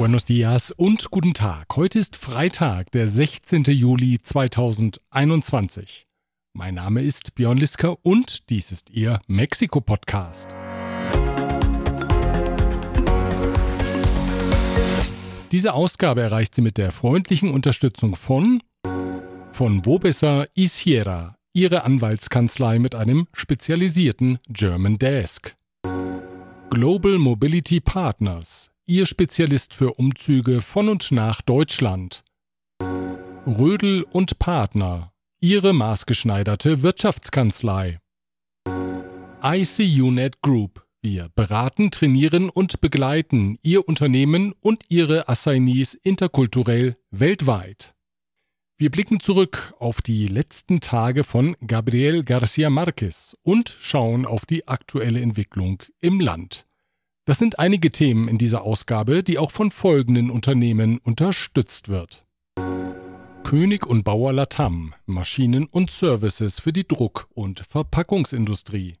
Buenos dias und guten Tag. Heute ist Freitag, der 16. Juli 2021. Mein Name ist Björn Liska und dies ist Ihr Mexiko-Podcast. Diese Ausgabe erreicht sie mit der freundlichen Unterstützung von von Wobesser Isiera, Ihre Anwaltskanzlei mit einem spezialisierten German Desk. Global Mobility Partners, Ihr Spezialist für Umzüge von und nach Deutschland. Rödel und Partner, Ihre maßgeschneiderte Wirtschaftskanzlei. ICUNet Group, wir beraten, trainieren und begleiten Ihr Unternehmen und Ihre Assignees interkulturell weltweit. Wir blicken zurück auf die letzten Tage von Gabriel Garcia Marquez und schauen auf die aktuelle Entwicklung im Land. Das sind einige Themen in dieser Ausgabe, die auch von folgenden Unternehmen unterstützt wird. König und Bauer Latam, Maschinen und Services für die Druck- und Verpackungsindustrie.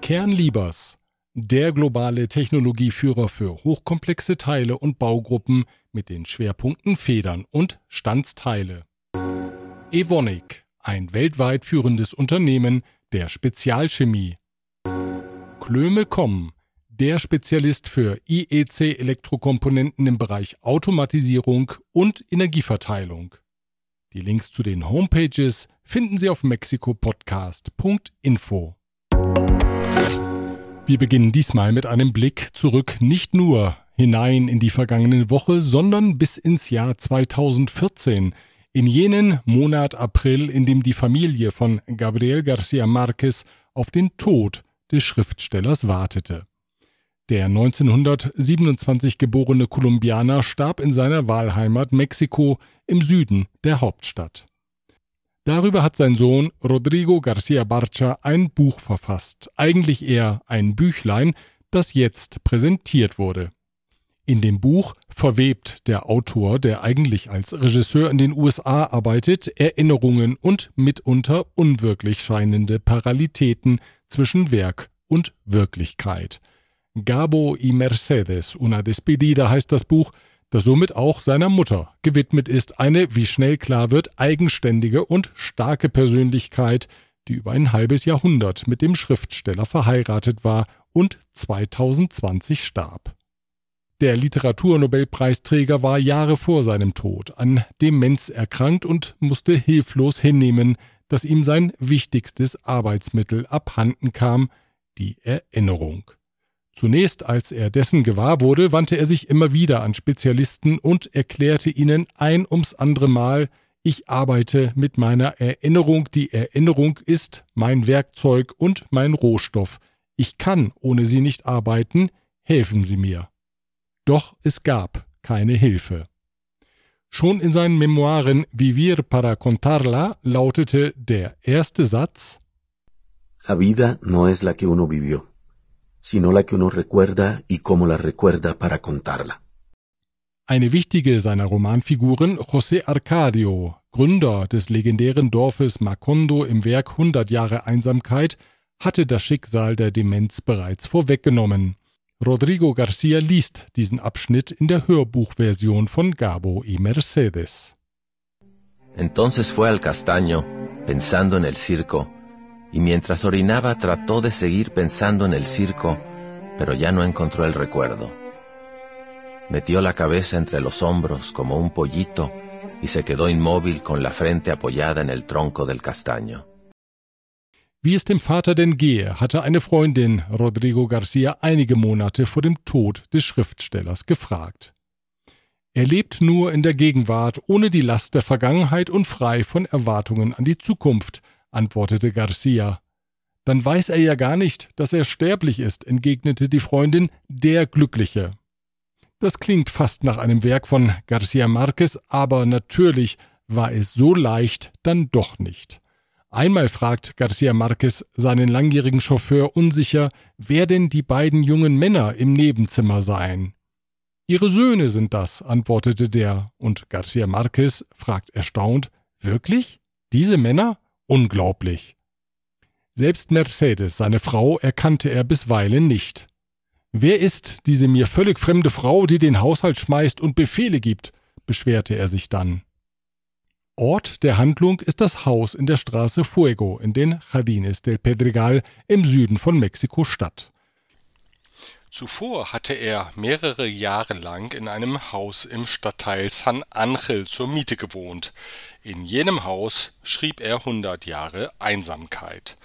Kernliebers, der globale Technologieführer für hochkomplexe Teile und Baugruppen mit den Schwerpunkten Federn und Standsteile. Evonik, ein weltweit führendes Unternehmen der Spezialchemie. Klöme.com, der Spezialist für IEC-Elektrokomponenten im Bereich Automatisierung und Energieverteilung. Die Links zu den Homepages finden Sie auf mexikopodcast.info. Wir beginnen diesmal mit einem Blick zurück nicht nur hinein in die vergangene Woche, sondern bis ins Jahr 2014, in jenen Monat April, in dem die Familie von Gabriel Garcia Marquez auf den Tod des Schriftstellers wartete. Der 1927 geborene Kolumbianer starb in seiner Wahlheimat Mexiko im Süden der Hauptstadt. Darüber hat sein Sohn Rodrigo Garcia Barcha ein Buch verfasst, eigentlich eher ein Büchlein, das jetzt präsentiert wurde. In dem Buch verwebt der Autor, der eigentlich als Regisseur in den USA arbeitet, Erinnerungen und mitunter unwirklich scheinende Parallelitäten zwischen Werk und Wirklichkeit. Gabo y Mercedes, una despedida heißt das Buch, das somit auch seiner Mutter gewidmet ist, eine, wie schnell klar wird, eigenständige und starke Persönlichkeit, die über ein halbes Jahrhundert mit dem Schriftsteller verheiratet war und 2020 starb. Der Literaturnobelpreisträger war Jahre vor seinem Tod an Demenz erkrankt und musste hilflos hinnehmen, dass ihm sein wichtigstes Arbeitsmittel abhanden kam, die Erinnerung. Zunächst, als er dessen gewahr wurde, wandte er sich immer wieder an Spezialisten und erklärte ihnen ein ums andere Mal, ich arbeite mit meiner Erinnerung, die Erinnerung ist mein Werkzeug und mein Rohstoff, ich kann ohne sie nicht arbeiten, helfen Sie mir. Doch es gab keine Hilfe. Schon in seinen Memoiren Vivir para contarla lautete der erste Satz La vida no es la que uno vivió sino la que uno recuerda y cómo la recuerda para contarla. Eine wichtige seiner Romanfiguren, José Arcadio, Gründer des legendären Dorfes Macondo im Werk 100 Jahre Einsamkeit, hatte das Schicksal der Demenz bereits vorweggenommen. Rodrigo Garcia liest diesen Abschnitt in der Hörbuchversion von Gabo y Mercedes. Entonces fue al castaño, pensando en el circo, y mientras orinaba trató de seguir pensando en el circo, pero ya no encontró el recuerdo. Metió la cabeza entre los hombros como un pollito y se quedó inmóvil con la frente apoyada en el tronco del castaño. Wie es dem Vater denn gehe, hatte eine Freundin Rodrigo Garcia einige Monate vor dem Tod des Schriftstellers gefragt. Er lebt nur in der Gegenwart, ohne die Last der Vergangenheit und frei von Erwartungen an die Zukunft, antwortete Garcia. Dann weiß er ja gar nicht, dass er sterblich ist, entgegnete die Freundin, der Glückliche. Das klingt fast nach einem Werk von Garcia Marquez, aber natürlich war es so leicht dann doch nicht. Einmal fragt Garcia Marquez seinen langjährigen Chauffeur unsicher, wer denn die beiden jungen Männer im Nebenzimmer seien. Ihre Söhne sind das, antwortete der, und Garcia Marquez fragt erstaunt, wirklich? Diese Männer? Unglaublich. Selbst Mercedes, seine Frau, erkannte er bisweilen nicht. Wer ist diese mir völlig fremde Frau, die den Haushalt schmeißt und Befehle gibt? beschwerte er sich dann. Ort der Handlung ist das Haus in der Straße Fuego in den Jardines del Pedregal im Süden von Mexiko-Stadt. Zuvor hatte er mehrere Jahre lang in einem Haus im Stadtteil San Angel zur Miete gewohnt. In jenem Haus schrieb er hundert Jahre Einsamkeit.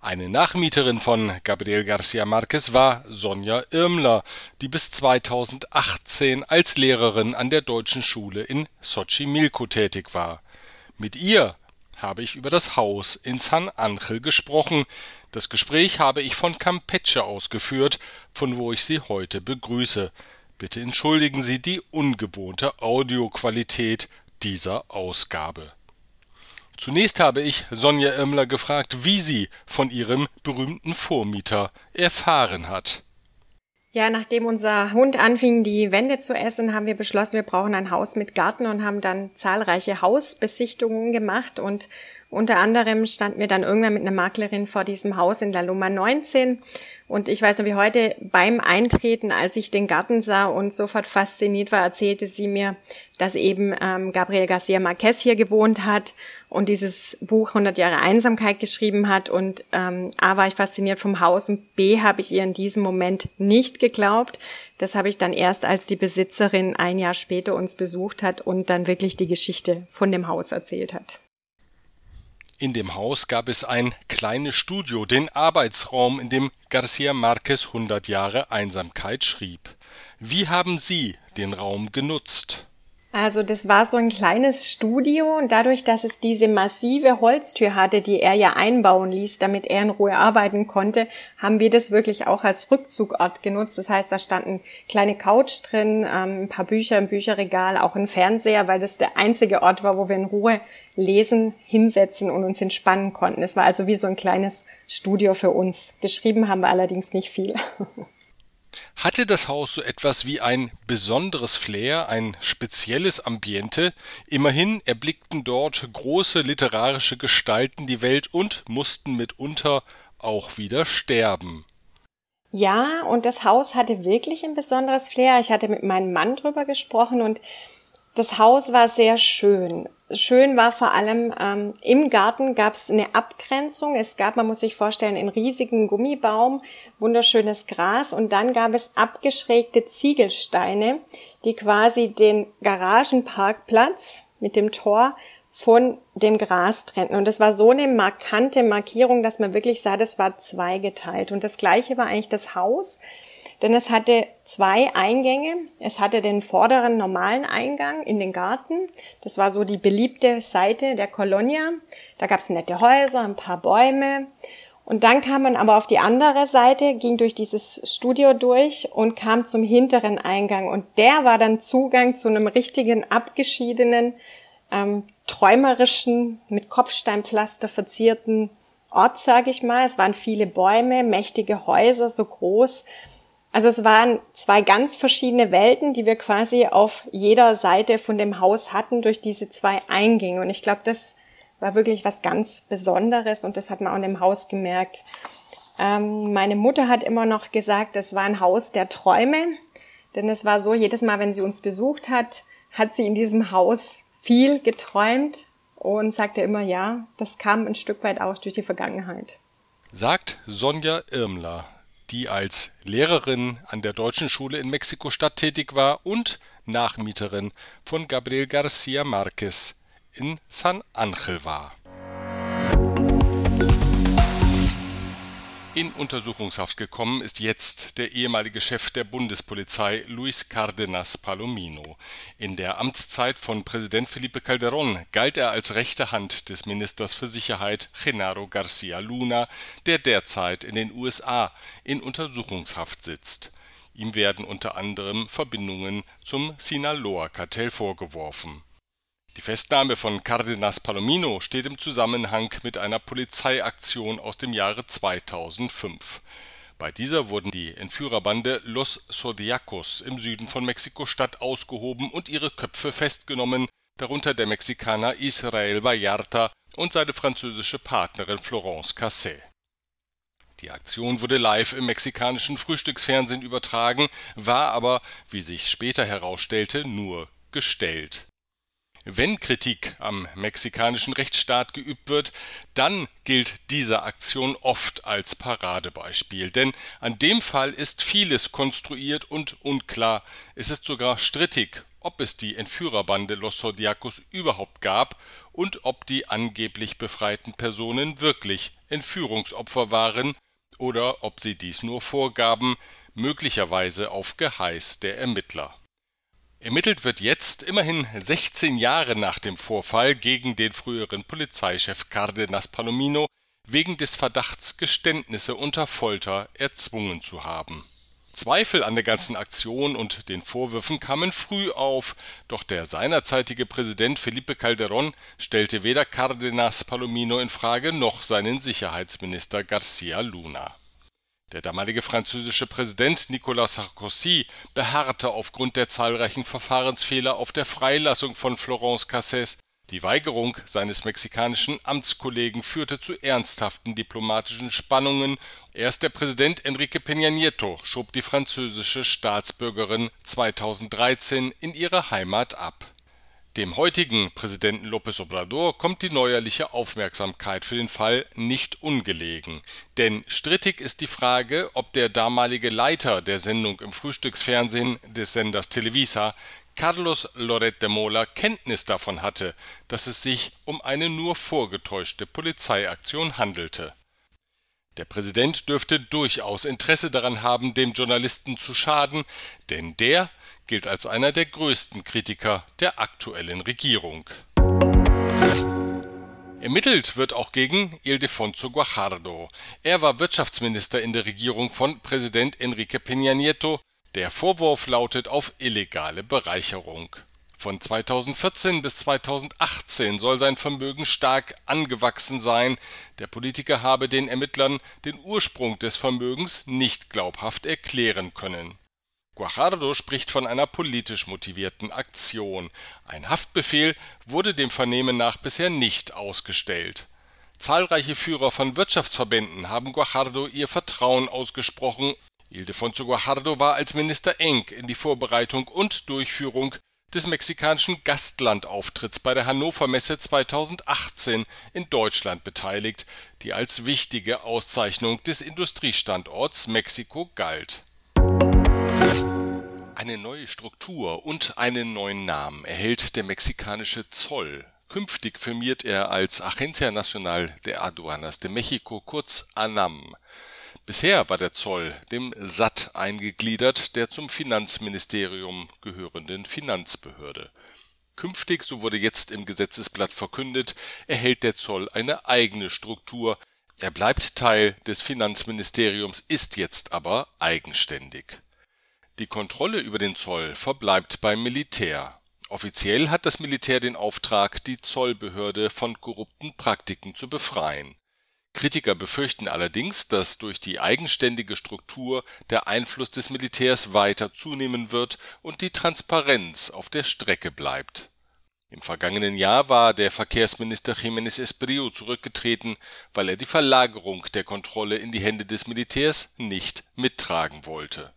Eine Nachmieterin von Gabriel Garcia Marquez war Sonja Irmler, die bis 2018 als Lehrerin an der deutschen Schule in Xochimilco tätig war. Mit ihr habe ich über das Haus in San Angel gesprochen. Das Gespräch habe ich von Campeche ausgeführt, von wo ich Sie heute begrüße. Bitte entschuldigen Sie die ungewohnte Audioqualität dieser Ausgabe. Zunächst habe ich Sonja Irmler gefragt, wie sie von ihrem berühmten Vormieter erfahren hat. Ja, nachdem unser Hund anfing, die Wände zu essen, haben wir beschlossen, wir brauchen ein Haus mit Garten und haben dann zahlreiche Hausbesichtigungen gemacht und unter anderem standen wir dann irgendwann mit einer Maklerin vor diesem Haus in La Loma 19 und ich weiß noch wie heute beim Eintreten, als ich den Garten sah und sofort fasziniert war, erzählte sie mir, dass eben ähm, Gabriel Garcia Marquez hier gewohnt hat und dieses Buch 100 Jahre Einsamkeit geschrieben hat. Und ähm, A war ich fasziniert vom Haus und B habe ich ihr in diesem Moment nicht geglaubt. Das habe ich dann erst, als die Besitzerin ein Jahr später uns besucht hat und dann wirklich die Geschichte von dem Haus erzählt hat. In dem Haus gab es ein kleines Studio, den Arbeitsraum, in dem Garcia Marquez 100 Jahre Einsamkeit schrieb. Wie haben Sie den Raum genutzt? Also das war so ein kleines Studio und dadurch, dass es diese massive Holztür hatte, die er ja einbauen ließ, damit er in Ruhe arbeiten konnte, haben wir das wirklich auch als Rückzugort genutzt. Das heißt, da standen kleine Couch drin, ähm, ein paar Bücher im Bücherregal, auch ein Fernseher, weil das der einzige Ort war, wo wir in Ruhe lesen, hinsetzen und uns entspannen konnten. Es war also wie so ein kleines Studio für uns. Geschrieben haben wir allerdings nicht viel. Hatte das Haus so etwas wie ein besonderes Flair, ein spezielles Ambiente? Immerhin erblickten dort große literarische Gestalten die Welt und mussten mitunter auch wieder sterben. Ja, und das Haus hatte wirklich ein besonderes Flair. Ich hatte mit meinem Mann drüber gesprochen und das Haus war sehr schön. Schön war vor allem, ähm, im Garten gab es eine Abgrenzung. Es gab, man muss sich vorstellen, einen riesigen Gummibaum, wunderschönes Gras und dann gab es abgeschrägte Ziegelsteine, die quasi den Garagenparkplatz mit dem Tor von dem Gras trennten. Und das war so eine markante Markierung, dass man wirklich sah, das war zweigeteilt. Und das gleiche war eigentlich das Haus denn es hatte zwei Eingänge. Es hatte den vorderen normalen Eingang in den Garten. Das war so die beliebte Seite der Colonia. Da gab es nette Häuser, ein paar Bäume. Und dann kam man aber auf die andere Seite, ging durch dieses Studio durch und kam zum hinteren Eingang. Und der war dann Zugang zu einem richtigen abgeschiedenen, ähm, träumerischen, mit Kopfsteinpflaster verzierten Ort, sage ich mal. Es waren viele Bäume, mächtige Häuser, so groß, also es waren zwei ganz verschiedene Welten, die wir quasi auf jeder Seite von dem Haus hatten durch diese zwei Eingänge. Und ich glaube, das war wirklich was ganz Besonderes und das hat man auch in dem Haus gemerkt. Ähm, meine Mutter hat immer noch gesagt, es war ein Haus der Träume, denn es war so, jedes Mal, wenn sie uns besucht hat, hat sie in diesem Haus viel geträumt und sagte immer, ja, das kam ein Stück weit auch durch die Vergangenheit. Sagt Sonja Irmler, die als Lehrerin an der Deutschen Schule in Mexiko-Stadt tätig war und Nachmieterin von Gabriel Garcia Marquez in San Angel war In Untersuchungshaft gekommen ist jetzt der ehemalige Chef der Bundespolizei Luis Cárdenas Palomino. In der Amtszeit von Präsident Felipe Calderón galt er als rechte Hand des Ministers für Sicherheit Genaro Garcia Luna, der derzeit in den USA in Untersuchungshaft sitzt. Ihm werden unter anderem Verbindungen zum Sinaloa-Kartell vorgeworfen die Festnahme von Cardenas Palomino steht im Zusammenhang mit einer Polizeiaktion aus dem Jahre 2005. Bei dieser wurden die Entführerbande Los Zodiacos im Süden von Mexiko-Stadt ausgehoben und ihre Köpfe festgenommen, darunter der Mexikaner Israel Vallarta und seine französische Partnerin Florence Cassel Die Aktion wurde live im mexikanischen Frühstücksfernsehen übertragen, war aber, wie sich später herausstellte, nur gestellt. Wenn Kritik am mexikanischen Rechtsstaat geübt wird, dann gilt diese Aktion oft als Paradebeispiel, denn an dem Fall ist vieles konstruiert und unklar, es ist sogar strittig, ob es die Entführerbande Los Zodiacos überhaupt gab und ob die angeblich befreiten Personen wirklich Entführungsopfer waren oder ob sie dies nur vorgaben, möglicherweise auf Geheiß der Ermittler. Ermittelt wird jetzt, immerhin 16 Jahre nach dem Vorfall, gegen den früheren Polizeichef Cardenas Palomino wegen des Verdachts, Geständnisse unter Folter erzwungen zu haben. Zweifel an der ganzen Aktion und den Vorwürfen kamen früh auf, doch der seinerzeitige Präsident Felipe Calderón stellte weder Cardenas Palomino in Frage noch seinen Sicherheitsminister Garcia Luna. Der damalige französische Präsident Nicolas Sarkozy beharrte aufgrund der zahlreichen Verfahrensfehler auf der Freilassung von Florence Cassés. Die Weigerung seines mexikanischen Amtskollegen führte zu ernsthaften diplomatischen Spannungen. Erst der Präsident Enrique Peña Nieto schob die französische Staatsbürgerin 2013 in ihre Heimat ab dem heutigen Präsidenten López Obrador kommt die neuerliche Aufmerksamkeit für den Fall nicht ungelegen, denn strittig ist die Frage, ob der damalige Leiter der Sendung im Frühstücksfernsehen des Senders Televisa, Carlos Loret de Mola, Kenntnis davon hatte, dass es sich um eine nur vorgetäuschte Polizeiaktion handelte. Der Präsident dürfte durchaus Interesse daran haben, dem Journalisten zu schaden, denn der gilt als einer der größten Kritiker der aktuellen Regierung. Ermittelt wird auch gegen Ildefonso Guajardo. Er war Wirtschaftsminister in der Regierung von Präsident Enrique Peña Nieto. Der Vorwurf lautet auf illegale Bereicherung. Von 2014 bis 2018 soll sein Vermögen stark angewachsen sein. Der Politiker habe den Ermittlern den Ursprung des Vermögens nicht glaubhaft erklären können. Guajardo spricht von einer politisch motivierten Aktion. Ein Haftbefehl wurde dem Vernehmen nach bisher nicht ausgestellt. Zahlreiche Führer von Wirtschaftsverbänden haben Guajardo ihr Vertrauen ausgesprochen. Ildefonso Guajardo war als Minister eng in die Vorbereitung und Durchführung des mexikanischen Gastlandauftritts bei der Hannover Messe 2018 in Deutschland beteiligt, die als wichtige Auszeichnung des Industriestandorts Mexiko galt eine neue Struktur und einen neuen Namen erhält der mexikanische Zoll. Künftig firmiert er als Agencia Nacional de Aduanas de Mexico, kurz ANAM. Bisher war der Zoll dem SAT eingegliedert, der zum Finanzministerium gehörenden Finanzbehörde. Künftig, so wurde jetzt im Gesetzesblatt verkündet, erhält der Zoll eine eigene Struktur. Er bleibt Teil des Finanzministeriums, ist jetzt aber eigenständig. Die Kontrolle über den Zoll verbleibt beim Militär. Offiziell hat das Militär den Auftrag, die Zollbehörde von korrupten Praktiken zu befreien. Kritiker befürchten allerdings, dass durch die eigenständige Struktur der Einfluss des Militärs weiter zunehmen wird und die Transparenz auf der Strecke bleibt. Im vergangenen Jahr war der Verkehrsminister Jiménez Espriu zurückgetreten, weil er die Verlagerung der Kontrolle in die Hände des Militärs nicht mittragen wollte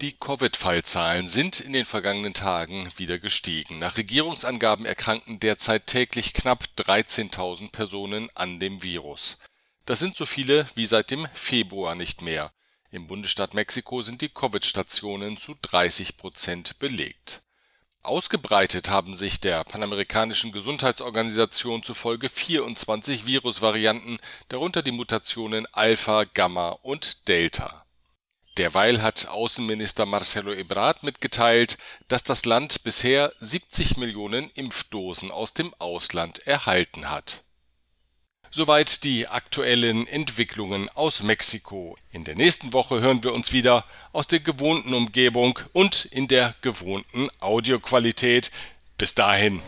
die Covid-Fallzahlen sind in den vergangenen Tagen wieder gestiegen. Nach Regierungsangaben erkranken derzeit täglich knapp 13.000 Personen an dem Virus. Das sind so viele wie seit dem Februar nicht mehr. Im Bundesstaat Mexiko sind die Covid-Stationen zu 30 Prozent belegt. Ausgebreitet haben sich der Panamerikanischen Gesundheitsorganisation zufolge 24 Virusvarianten, darunter die Mutationen Alpha, Gamma und Delta. Derweil hat Außenminister Marcelo Ebrard mitgeteilt, dass das Land bisher 70 Millionen Impfdosen aus dem Ausland erhalten hat. Soweit die aktuellen Entwicklungen aus Mexiko. In der nächsten Woche hören wir uns wieder aus der gewohnten Umgebung und in der gewohnten Audioqualität. Bis dahin.